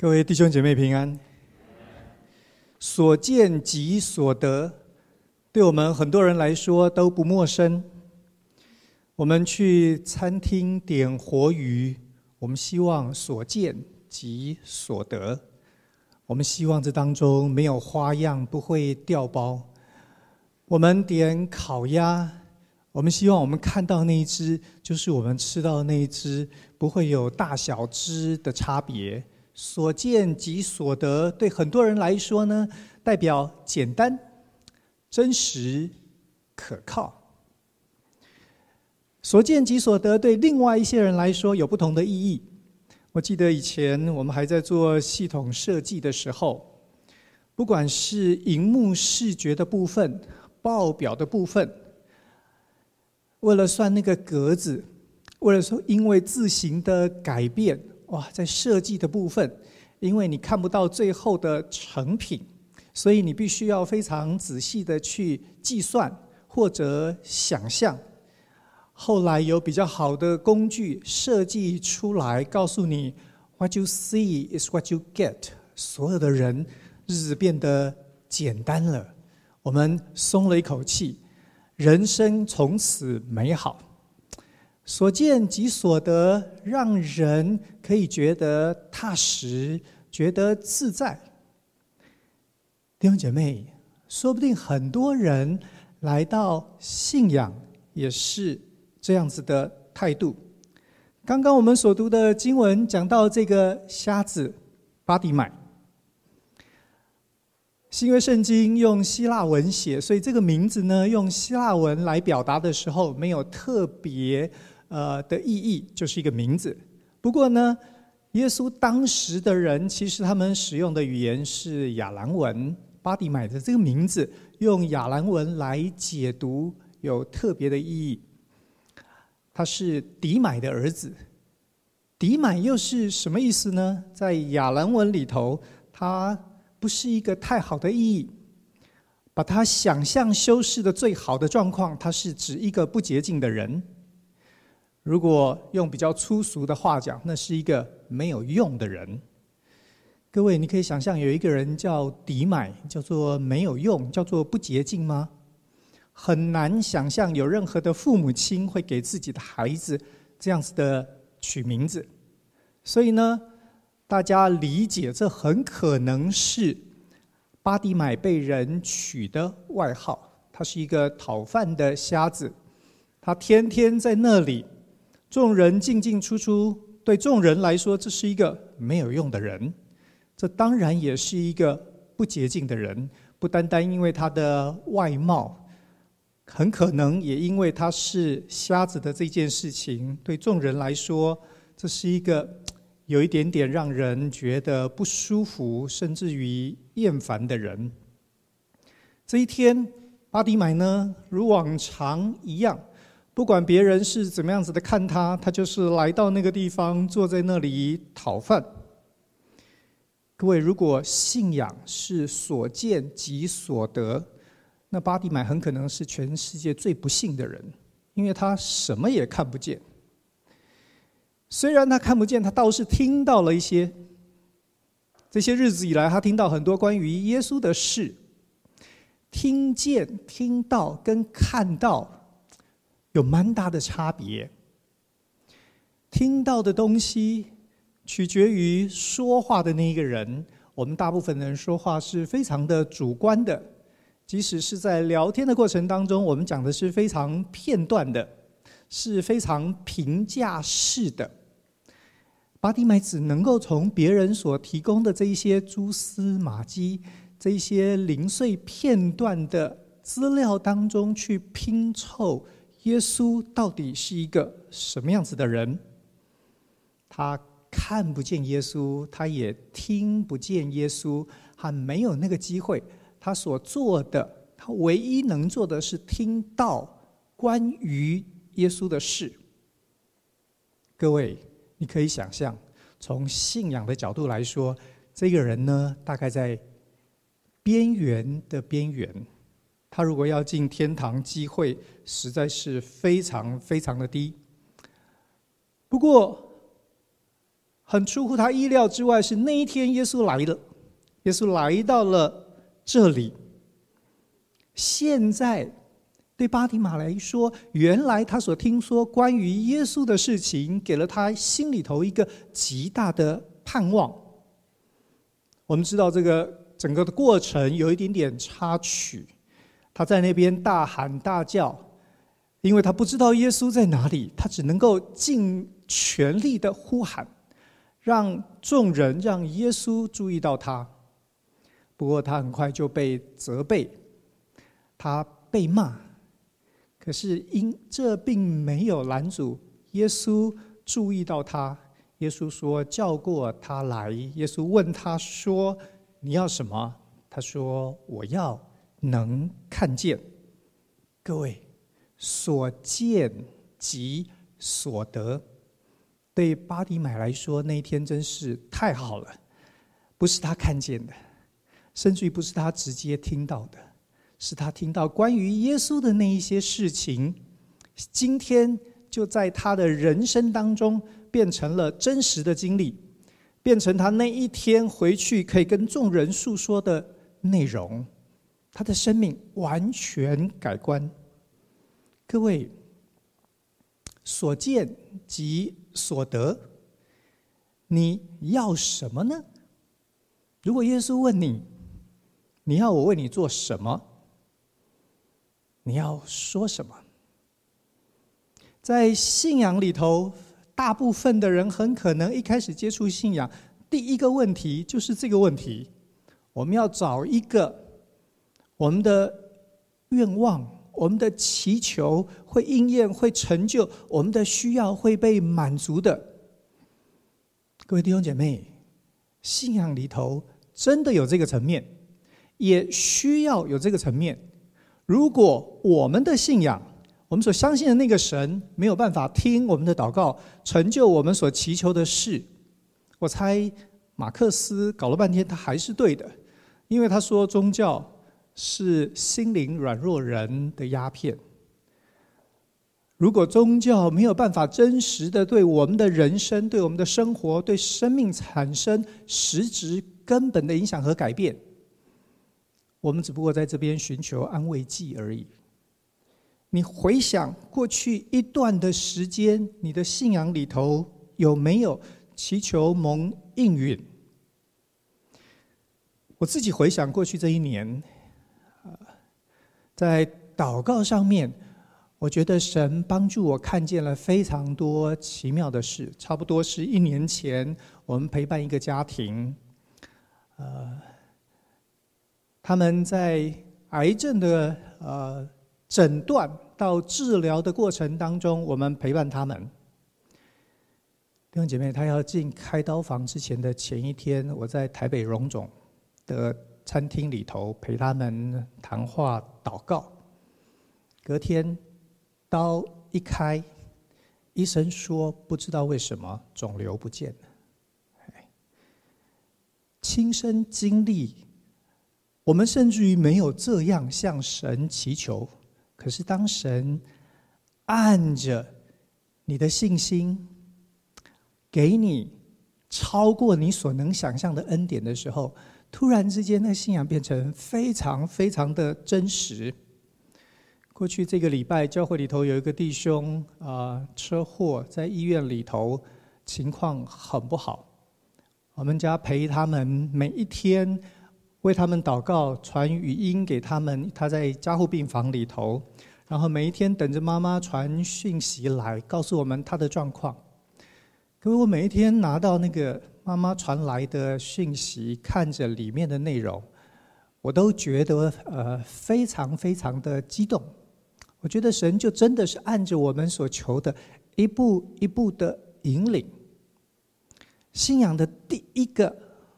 各位弟兄姐妹平安。所见即所得，对我们很多人来说都不陌生。我们去餐厅点活鱼，我们希望所见即所得。我们希望这当中没有花样，不会掉包。我们点烤鸭，我们希望我们看到那一只就是我们吃到的那一只，不会有大小只的差别。所见即所得，对很多人来说呢，代表简单、真实、可靠。所见即所得，对另外一些人来说有不同的意义。我记得以前我们还在做系统设计的时候，不管是荧幕视觉的部分、报表的部分，为了算那个格子，为了说因为字形的改变。哇，在设计的部分，因为你看不到最后的成品，所以你必须要非常仔细的去计算或者想象。后来有比较好的工具设计出来，告诉你 “What you see is what you get”。所有的人日子变得简单了，我们松了一口气，人生从此美好。所见即所得，让人可以觉得踏实，觉得自在。弟兄姐妹，说不定很多人来到信仰也是这样子的态度。刚刚我们所读的经文讲到这个瞎子巴底买，新约圣经用希腊文写，所以这个名字呢，用希腊文来表达的时候，没有特别。呃的意义就是一个名字。不过呢，耶稣当时的人其实他们使用的语言是亚兰文。巴底买的这个名字用亚兰文来解读有特别的意义。他是底买的儿子。底买又是什么意思呢？在亚兰文里头，它不是一个太好的意义。把它想象修饰的最好的状况，它是指一个不洁净的人。如果用比较粗俗的话讲，那是一个没有用的人。各位，你可以想象有一个人叫迪买，叫做没有用，叫做不洁净吗？很难想象有任何的父母亲会给自己的孩子这样子的取名字。所以呢，大家理解这很可能是巴迪买被人取的外号。他是一个讨饭的瞎子，他天天在那里。众人进进出出，对众人来说，这是一个没有用的人。这当然也是一个不洁净的人，不单单因为他的外貌，很可能也因为他是瞎子的这件事情，对众人来说，这是一个有一点点让人觉得不舒服，甚至于厌烦的人。这一天，巴底买呢，如往常一样。不管别人是怎么样子的看他，他就是来到那个地方，坐在那里讨饭。各位，如果信仰是所见即所得，那巴蒂买很可能是全世界最不幸的人，因为他什么也看不见。虽然他看不见，他倒是听到了一些。这些日子以来，他听到很多关于耶稣的事。听见、听到跟看到。有蛮大的差别。听到的东西取决于说话的那一个人。我们大部分的人说话是非常的主观的，即使是在聊天的过程当中，我们讲的是非常片段的，是非常评价式的。巴底买只能够从别人所提供的这一些蛛丝马迹、这一些零碎片段的资料当中去拼凑。耶稣到底是一个什么样子的人？他看不见耶稣，他也听不见耶稣，他没有那个机会。他所做的，他唯一能做的是听到关于耶稣的事。各位，你可以想象，从信仰的角度来说，这个人呢，大概在边缘的边缘。他如果要进天堂，机会实在是非常非常的低。不过，很出乎他意料之外，是那一天耶稣来了，耶稣来到了这里。现在对巴提马来说，原来他所听说关于耶稣的事情，给了他心里头一个极大的盼望。我们知道这个整个的过程有一点点插曲，他在那边大喊大叫，因为他不知道耶稣在哪里，他只能够尽全力的呼喊，让众人让耶稣注意到他。不过他很快就被责备。他被骂，可是因这并没有拦阻耶稣注意到他。耶稣说：“叫过他来。”耶稣问他说：“你要什么？”他说：“我要能看见。”各位，所见即所得。对巴迪买来说，那一天真是太好了。不是他看见的，甚至于不是他直接听到的。是他听到关于耶稣的那一些事情，今天就在他的人生当中变成了真实的经历，变成他那一天回去可以跟众人诉说的内容，他的生命完全改观。各位，所见即所得，你要什么呢？如果耶稣问你，你要我为你做什么？你要说什么？在信仰里头，大部分的人很可能一开始接触信仰，第一个问题就是这个问题：我们要找一个我们的愿望、我们的祈求会应验、会成就，我们的需要会被满足的。各位弟兄姐妹，信仰里头真的有这个层面，也需要有这个层面。如果我们的信仰，我们所相信的那个神没有办法听我们的祷告，成就我们所祈求的事，我猜马克思搞了半天，他还是对的，因为他说宗教是心灵软弱人的鸦片。如果宗教没有办法真实的对我们的人生、对我们的生活、对生命产生实质根本的影响和改变，我们只不过在这边寻求安慰剂而已。你回想过去一段的时间，你的信仰里头有没有祈求蒙应允？我自己回想过去这一年，在祷告上面，我觉得神帮助我看见了非常多奇妙的事。差不多是一年前，我们陪伴一个家庭，呃。他们在癌症的呃诊断到治疗的过程当中，我们陪伴他们。弟兄姐妹，他要进开刀房之前的前一天，我在台北荣总的餐厅里头陪他们谈话祷告。隔天刀一开，医生说不知道为什么肿瘤不见了。亲身经历。我们甚至于没有这样向神祈求，可是当神按着你的信心，给你超过你所能想象的恩典的时候，突然之间，那信仰变成非常非常的真实。过去这个礼拜，教会里头有一个弟兄啊，车祸在医院里头，情况很不好。我们家陪他们每一天。为他们祷告，传语音给他们。他在加护病房里头，然后每一天等着妈妈传讯息来告诉我们他的状况。可是我每一天拿到那个妈妈传来的讯息，看着里面的内容，我都觉得呃非常非常的激动。我觉得神就真的是按着我们所求的，一步一步的引领。信仰的第一个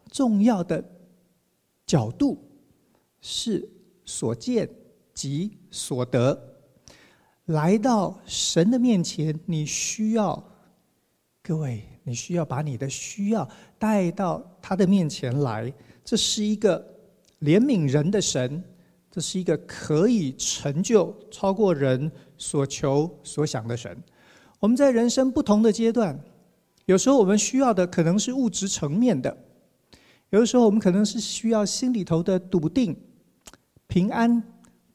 重要的。角度是所见即所得。来到神的面前，你需要各位，你需要把你的需要带到他的面前来。这是一个怜悯人的神，这是一个可以成就超过人所求所想的神。我们在人生不同的阶段，有时候我们需要的可能是物质层面的，有的时候我们可能是需要心里头的笃定、平安、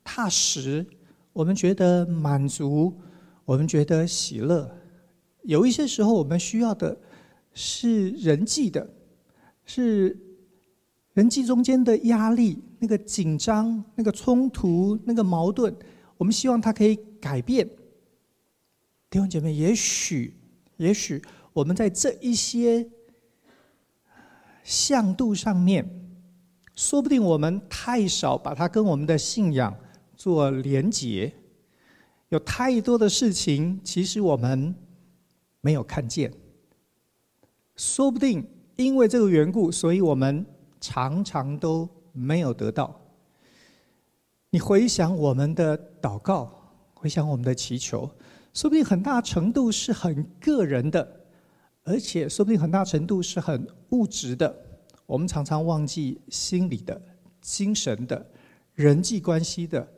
踏实，我们觉得满足，我们觉得喜乐。有一些时候我们需要的是人际的，是人际中间的压力、那个紧张、那个冲突、那个矛盾，我们希望它可以改变。弟兄姐妹，也许，也许。我们在这一些向度上面，说不定我们太少把它跟我们的信仰做连结，有太多的事情其实我们没有看见。说不定因为这个缘故，所以我们常常都没有得到。你回想我们的祷告，回想我们的祈求，说不定很大程度是很个人的。而且说不定很大程度是很物质的，我们常常忘记心理的、精神的、人际关系的，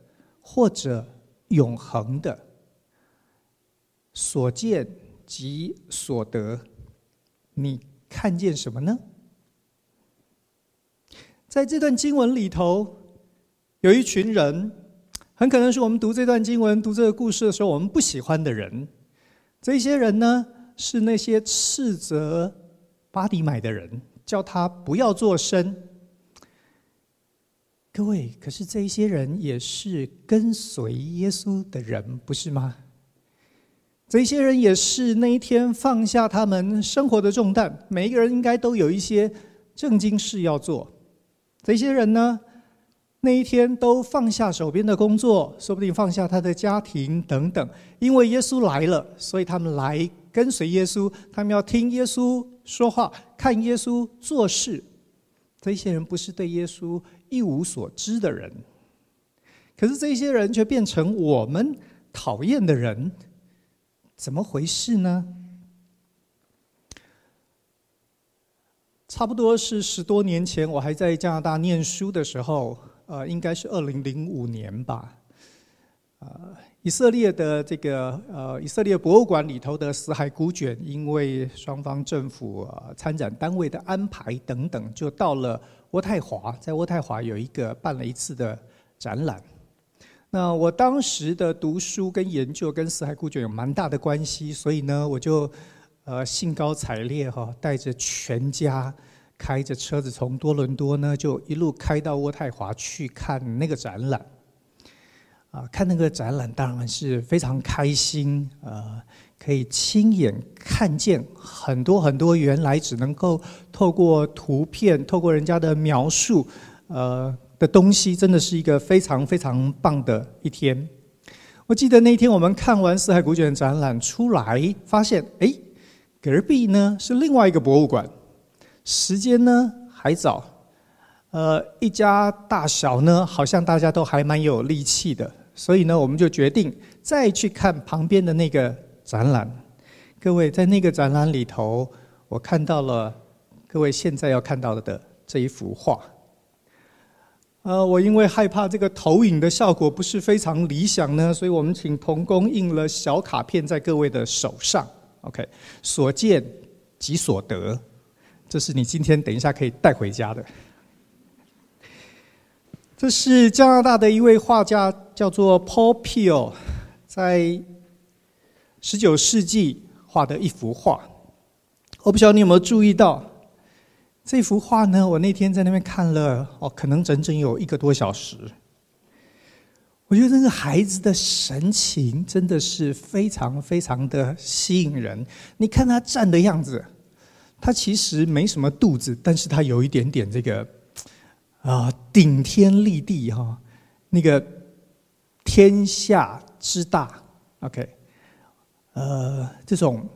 或者永恒的。所见即所得，你看见什么呢？在这段经文里头，有一群人，很可能是我们读这段经文、读这个故事的时候，我们不喜欢的人。这些人呢？是那些斥责巴迪买的人，叫他不要作声。各位，可是这些人也是跟随耶稣的人，不是吗？这些人也是那一天放下他们生活的重担，每一个人应该都有一些正经事要做。这些人呢，那一天都放下手边的工作，说不定放下他的家庭等等，因为耶稣来了，所以他们来。跟随耶稣，他们要听耶稣说话，看耶稣做事。这些人不是对耶稣一无所知的人，可是这些人却变成我们讨厌的人，怎么回事呢？差不多是十多年前，我还在加拿大念书的时候，呃，应该是二零零五年吧，呃。以色列的这个呃，以色列博物馆里头的死海古卷，因为双方政府呃参展单位的安排等等，就到了渥太华，在渥太华有一个办了一次的展览。那我当时的读书跟研究跟死海古卷有蛮大的关系，所以呢，我就呃兴高采烈哈，带着全家开着车子从多伦多呢，就一路开到渥太华去看那个展览。啊，看那个展览当然是非常开心，呃，可以亲眼看见很多很多原来只能够透过图片、透过人家的描述，呃的东西，真的是一个非常非常棒的一天。我记得那天我们看完四海古卷展览出来，发现哎，隔壁呢是另外一个博物馆，时间呢还早，呃，一家大小呢好像大家都还蛮有力气的。所以呢，我们就决定再去看旁边的那个展览。各位，在那个展览里头，我看到了各位现在要看到的这一幅画。呃，我因为害怕这个投影的效果不是非常理想呢，所以我们请童工印了小卡片在各位的手上。OK，所见即所得，这是你今天等一下可以带回家的。这是加拿大的一位画家，叫做 Paul Peel，在十九世纪画的一幅画。我不晓得你有没有注意到这幅画呢？我那天在那边看了哦，可能整整有一个多小时。我觉得那个孩子的神情真的是非常非常的吸引人。你看他站的样子，他其实没什么肚子，但是他有一点点这个。啊，顶天立地哈，那个天下之大，OK，呃，这种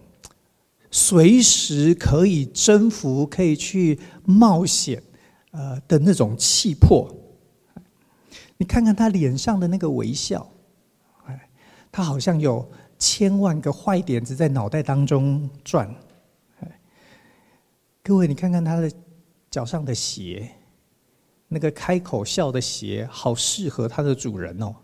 随时可以征服、可以去冒险，呃的那种气魄。你看看他脸上的那个微笑，哎，他好像有千万个坏点子在脑袋当中转。各位，你看看他的脚上的鞋。那个开口笑的鞋，好适合它的主人哦。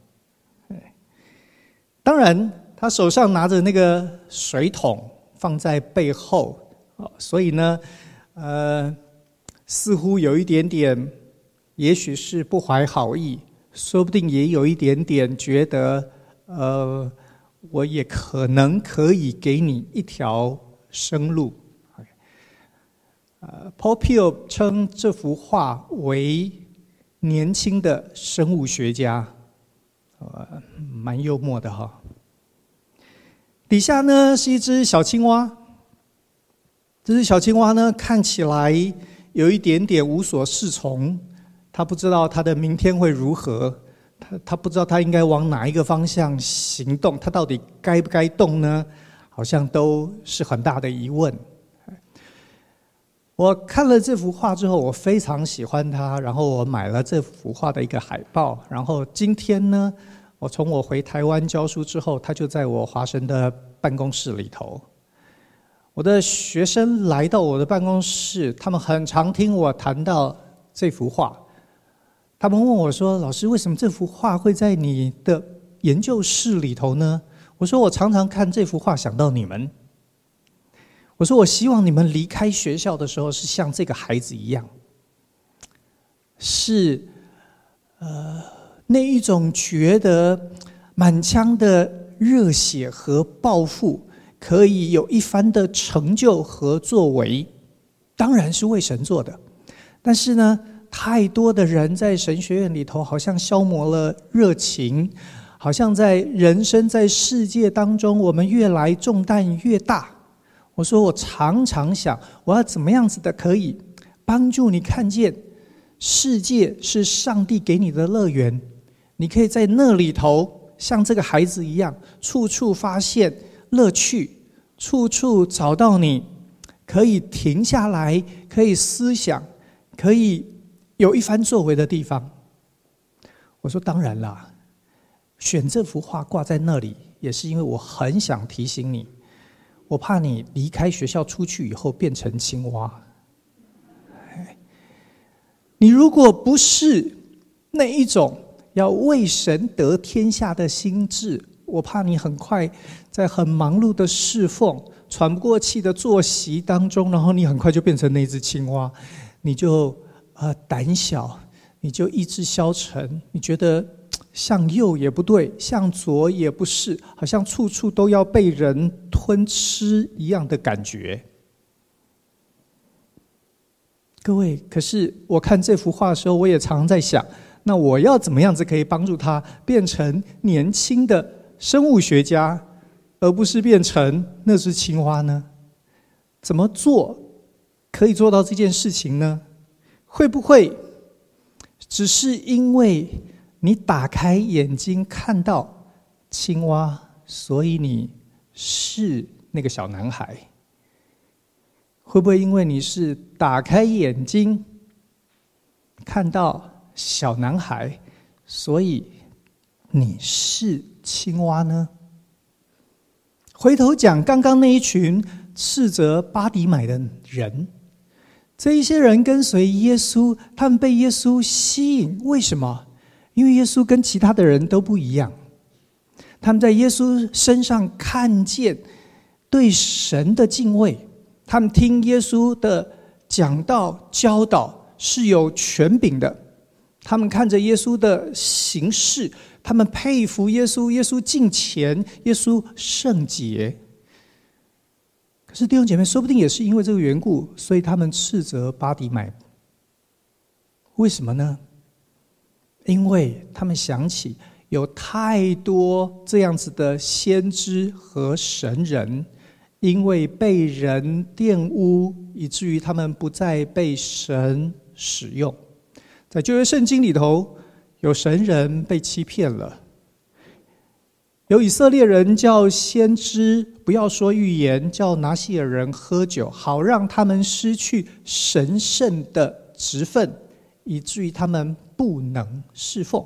当然，他手上拿着那个水桶放在背后，啊所以呢，呃，似乎有一点点，也许是不怀好意，说不定也有一点点觉得，呃，我也可能可以给你一条生路。呃，Popiel 称这幅画为年轻的生物学家，呃，蛮幽默的哈。底下呢是一只小青蛙，这只小青蛙呢看起来有一点点无所适从，它不知道它的明天会如何，它它不知道它应该往哪一个方向行动，它到底该不该动呢？好像都是很大的疑问。我看了这幅画之后，我非常喜欢它，然后我买了这幅画的一个海报。然后今天呢，我从我回台湾教书之后，他就在我华神的办公室里头。我的学生来到我的办公室，他们很常听我谈到这幅画。他们问我说：“老师，为什么这幅画会在你的研究室里头呢？”我说：“我常常看这幅画，想到你们。”我说：“我希望你们离开学校的时候是像这个孩子一样，是呃那一种觉得满腔的热血和抱负，可以有一番的成就和作为，当然是为神做的。但是呢，太多的人在神学院里头，好像消磨了热情，好像在人生在世界当中，我们越来重担越大。”我说，我常常想，我要怎么样子的可以帮助你看见世界是上帝给你的乐园，你可以在那里头像这个孩子一样，处处发现乐趣，处处找到你可以停下来、可以思想、可以有一番作为的地方。我说，当然啦，选这幅画挂在那里，也是因为我很想提醒你。我怕你离开学校出去以后变成青蛙。你如果不是那一种要为神得天下的心智，我怕你很快在很忙碌的侍奉、喘不过气的作息当中，然后你很快就变成那只青蛙，你就呃胆小，你就意志消沉，你觉得。向右也不对，向左也不是，好像处处都要被人吞吃一样的感觉。各位，可是我看这幅画的时候，我也常常在想，那我要怎么样子可以帮助他变成年轻的生物学家，而不是变成那只青蛙呢？怎么做可以做到这件事情呢？会不会只是因为？你打开眼睛看到青蛙，所以你是那个小男孩。会不会因为你是打开眼睛看到小男孩，所以你是青蛙呢？回头讲刚刚那一群斥责巴迪买的人，这一些人跟随耶稣，他们被耶稣吸引，为什么？因为耶稣跟其他的人都不一样，他们在耶稣身上看见对神的敬畏，他们听耶稣的讲道教导是有权柄的，他们看着耶稣的行事，他们佩服耶稣，耶稣敬虔，耶稣圣洁。可是弟兄姐妹，说不定也是因为这个缘故，所以他们斥责巴底买。为什么呢？因为他们想起有太多这样子的先知和神人，因为被人玷污，以至于他们不再被神使用。在旧约圣经里头，有神人被欺骗了，有以色列人叫先知不要说预言，叫拿细耳人喝酒，好让他们失去神圣的职分，以至于他们。不能侍奉。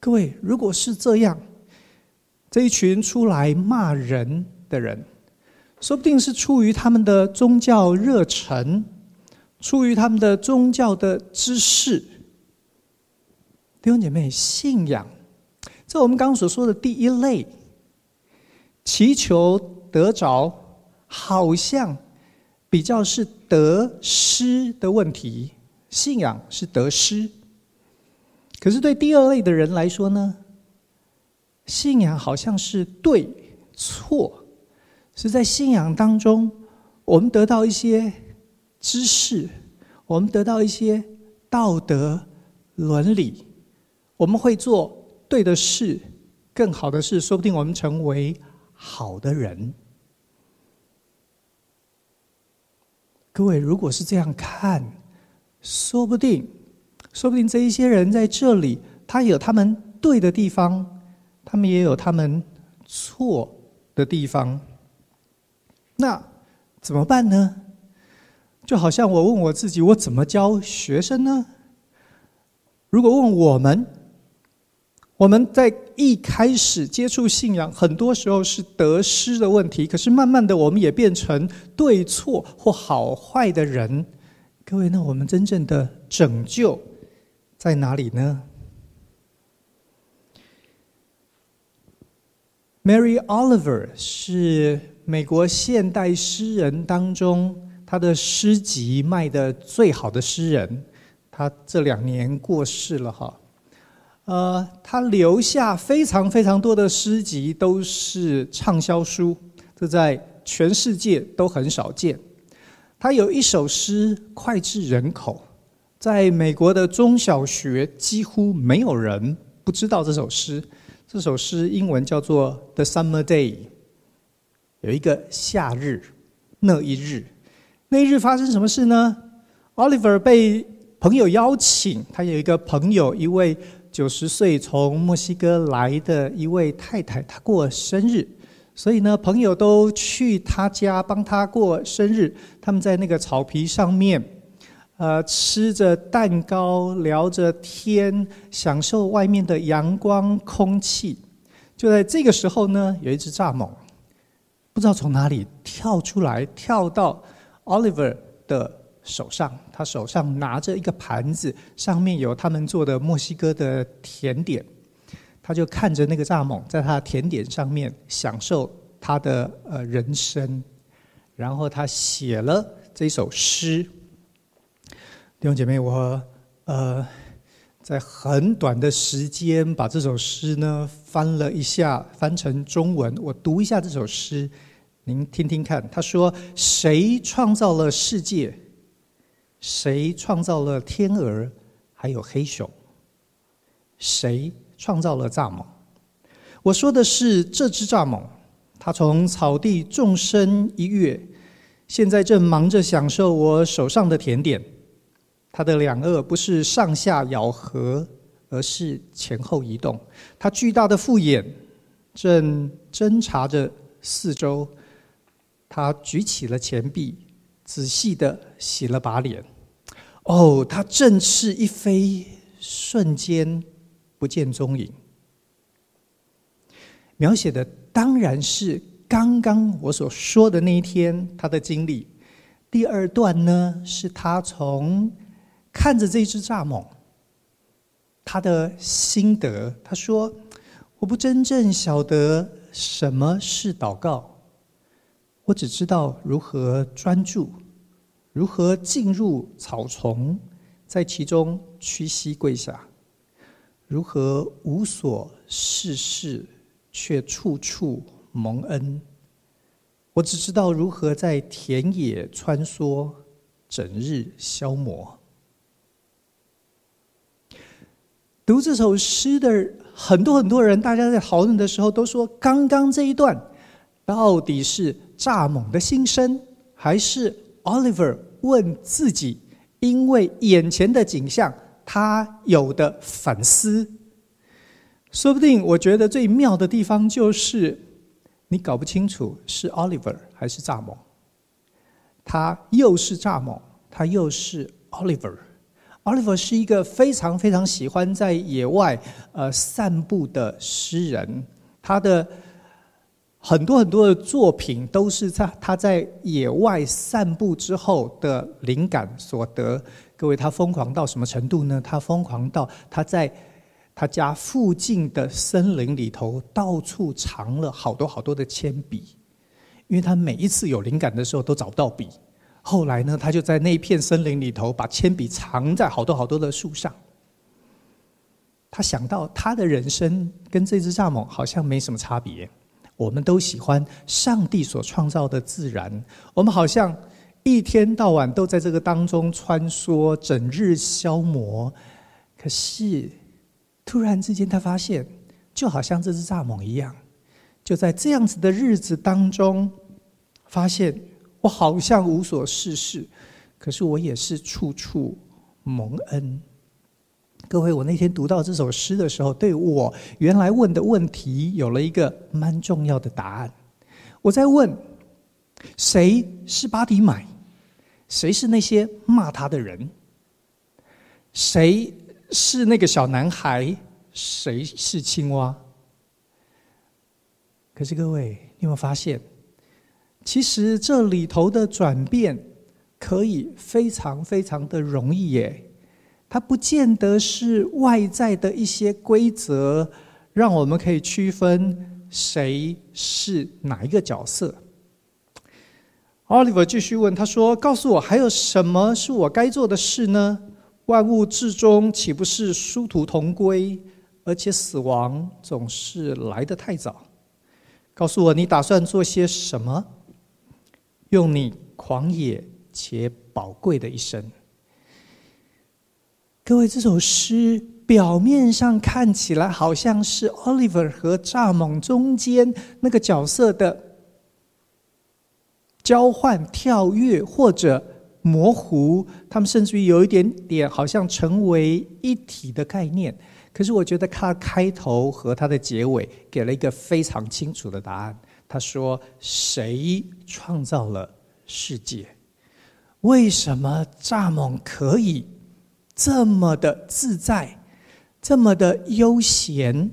各位，如果是这样，这一群出来骂人的人，说不定是出于他们的宗教热忱，出于他们的宗教的知识。弟兄姐妹，信仰，在我们刚刚所说的第一类，祈求得着，好像比较是得失的问题，信仰是得失。可是对第二类的人来说呢，信仰好像是对错，是在信仰当中，我们得到一些知识，我们得到一些道德伦理，我们会做对的事，更好的事，说不定我们成为好的人。各位，如果是这样看，说不定，说不定这一些人在这里，他有他们对的地方，他们也有他们错的地方。那怎么办呢？就好像我问我自己，我怎么教学生呢？如果问我们，我们在一开始接触信仰，很多时候是得失的问题。可是慢慢的，我们也变成对错或好坏的人。各位，那我们真正的拯救在哪里呢？Mary Oliver 是美国现代诗人当中，他的诗集卖的最好的诗人。他这两年过世了，哈。呃，他留下非常非常多的诗集，都是畅销书，这在全世界都很少见。他有一首诗脍炙人口，在美国的中小学几乎没有人不知道这首诗。这首诗英文叫做《The Summer Day》，有一个夏日，那一日，那日发生什么事呢？Oliver 被朋友邀请，他有一个朋友，一位。九十岁从墨西哥来的一位太太，她过生日，所以呢，朋友都去她家帮她过生日。他们在那个草皮上面，呃，吃着蛋糕，聊着天，享受外面的阳光、空气。就在这个时候呢，有一只蚱蜢，不知道从哪里跳出来，跳到 Oliver 的。手上，他手上拿着一个盘子，上面有他们做的墨西哥的甜点。他就看着那个蚱蜢，在他的甜点上面享受他的呃人生，然后他写了这首诗。弟兄姐妹，我呃在很短的时间把这首诗呢翻了一下，翻成中文，我读一下这首诗，您听听看。他说：“谁创造了世界？”谁创造了天鹅，还有黑熊？谁创造了蚱蜢？我说的是这只蚱蜢，它从草地纵身一跃，现在正忙着享受我手上的甜点。它的两颚不是上下咬合，而是前后移动。它巨大的复眼正侦察着四周。他举起了钱币，仔细的洗了把脸。哦，他振翅一飞，瞬间不见踪影。描写的当然是刚刚我所说的那一天他的经历。第二段呢，是他从看着这只蚱蜢，他的心得。他说：“我不真正晓得什么是祷告，我只知道如何专注。”如何进入草丛，在其中屈膝跪下？如何无所事事，却处处蒙恩？我只知道如何在田野穿梭，整日消磨。读这首诗的很多很多人，大家在讨论的时候都说：刚刚这一段到底是蚱蜢的心声，还是 Oliver？问自己，因为眼前的景象，他有的反思。说不定，我觉得最妙的地方就是，你搞不清楚是 Oliver 还是蚱蜢。他又是蚱蜢，他又是 Oliver。Oliver 是一个非常非常喜欢在野外呃散步的诗人，他的。很多很多的作品都是在他在野外散步之后的灵感所得。各位，他疯狂到什么程度呢？他疯狂到他在他家附近的森林里头到处藏了好多好多的铅笔，因为他每一次有灵感的时候都找不到笔，后来呢，他就在那片森林里头，把铅笔藏在好多好多的树上。他想到他的人生跟这只蚱蜢好像没什么差别。我们都喜欢上帝所创造的自然，我们好像一天到晚都在这个当中穿梭，整日消磨。可是突然之间，他发现，就好像这只蚱蜢一样，就在这样子的日子当中，发现我好像无所事事，可是我也是处处蒙恩。各位，我那天读到这首诗的时候，对我原来问的问题有了一个蛮重要的答案。我在问：谁是巴迪买？谁是那些骂他的人？谁是那个小男孩？谁是青蛙？可是各位，你有没有发现，其实这里头的转变可以非常非常的容易耶。它不见得是外在的一些规则，让我们可以区分谁是哪一个角色。Oliver 继续问他说：“告诉我，还有什么是我该做的事呢？万物至终岂不是殊途同归？而且死亡总是来得太早。告诉我，你打算做些什么？用你狂野且宝贵的一生。”各位，这首诗表面上看起来好像是 Oliver 和蚱蜢中间那个角色的交换、跳跃或者模糊，他们甚至于有一点点好像成为一体的概念。可是，我觉得他开头和他的结尾给了一个非常清楚的答案。他说：“谁创造了世界？为什么蚱蜢可以？”这么的自在，这么的悠闲，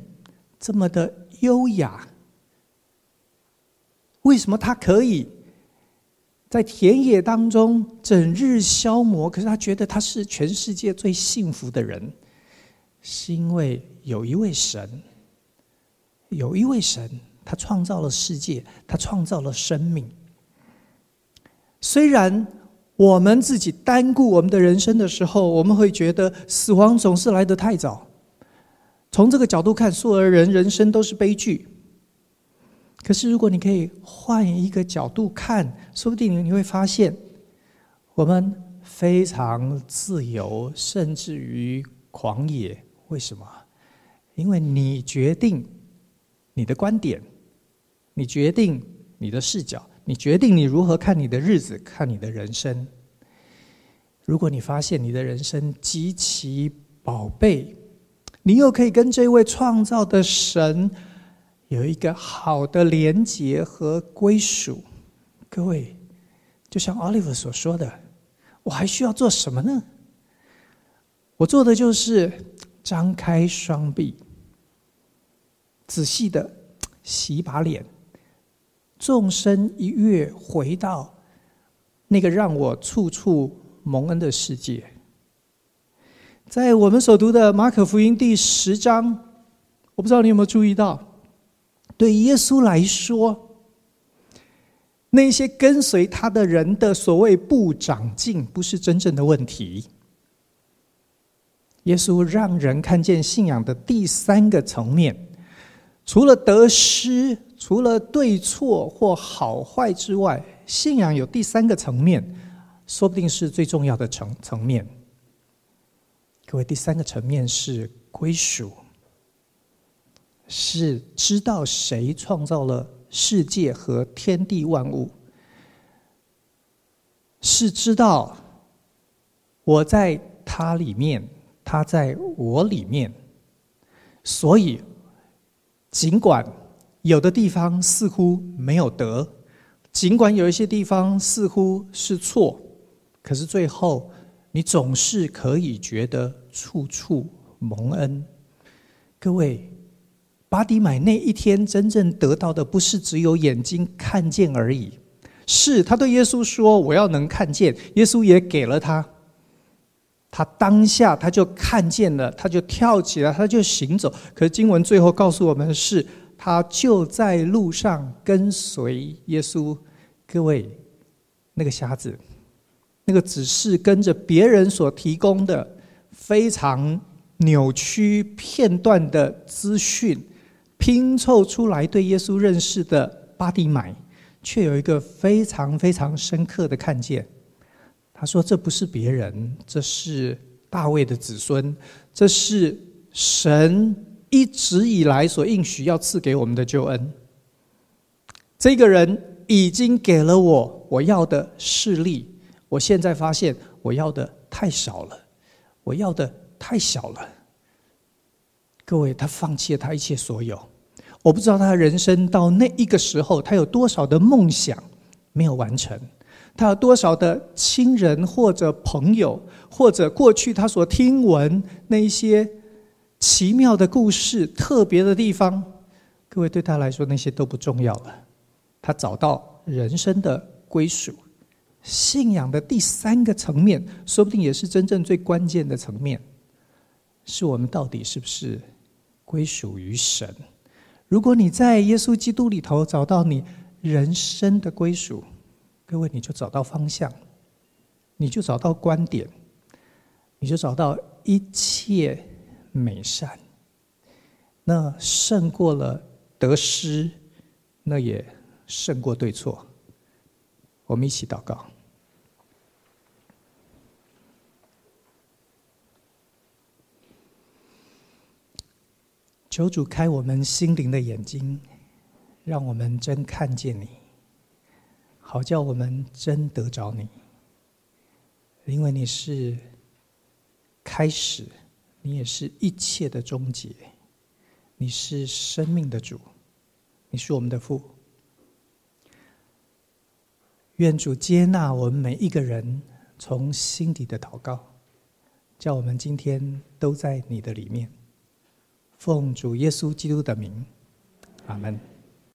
这么的优雅，为什么他可以在田野当中整日消磨？可是他觉得他是全世界最幸福的人，是因为有一位神，有一位神，他创造了世界，他创造了生命。虽然。我们自己单顾我们的人生的时候，我们会觉得死亡总是来得太早。从这个角度看，所有人人生都是悲剧。可是，如果你可以换一个角度看，说不定你会发现，我们非常自由，甚至于狂野。为什么？因为你决定你的观点，你决定你的视角。你决定你如何看你的日子，看你的人生。如果你发现你的人生极其宝贝，你又可以跟这位创造的神有一个好的连结和归属。各位，就像 Oliver 所说的，我还需要做什么呢？我做的就是张开双臂，仔细的洗一把脸。纵身一跃，回到那个让我处处蒙恩的世界。在我们所读的马可福音第十章，我不知道你有没有注意到，对耶稣来说，那些跟随他的人的所谓不长进，不是真正的问题。耶稣让人看见信仰的第三个层面，除了得失。除了对错或好坏之外，信仰有第三个层面，说不定是最重要的层层面。各位，第三个层面是归属，是知道谁创造了世界和天地万物，是知道我在他里面，他在我里面，所以尽管。有的地方似乎没有得，尽管有一些地方似乎是错，可是最后你总是可以觉得处处蒙恩。各位，巴迪买那一天真正得到的不是只有眼睛看见而已，是他对耶稣说：“我要能看见。”耶稣也给了他，他当下他就看见了，他就跳起来，他就行走。可是经文最后告诉我们的是。他就在路上跟随耶稣，各位，那个瞎子那个只是跟着别人所提供的非常扭曲片段的资讯拼凑出来对耶稣认识的巴蒂买，却有一个非常非常深刻的看见。他说：“这不是别人，这是大卫的子孙，这是神一直以来所应许要赐给我们的救恩。这个人已经给了我我要的视力。”我现在发现我要的太少了，我要的太小了。各位，他放弃了他一切所有。我不知道他人生到那一个时候，他有多少的梦想没有完成，他有多少的亲人或者朋友，或者过去他所听闻那一些奇妙的故事、特别的地方。各位，对他来说那些都不重要了。他找到人生的归属。信仰的第三个层面，说不定也是真正最关键的层面，是我们到底是不是归属于神？如果你在耶稣基督里头找到你人生的归属，各位，你就找到方向，你就找到观点，你就找到一切美善，那胜过了得失，那也胜过对错。我们一起祷告。求主开我们心灵的眼睛，让我们真看见你，好叫我们真得着你。因为你是开始，你也是一切的终结，你是生命的主，你是我们的父。愿主接纳我们每一个人从心底的祷告，叫我们今天都在你的里面。奉主耶稣基督的名，阿门。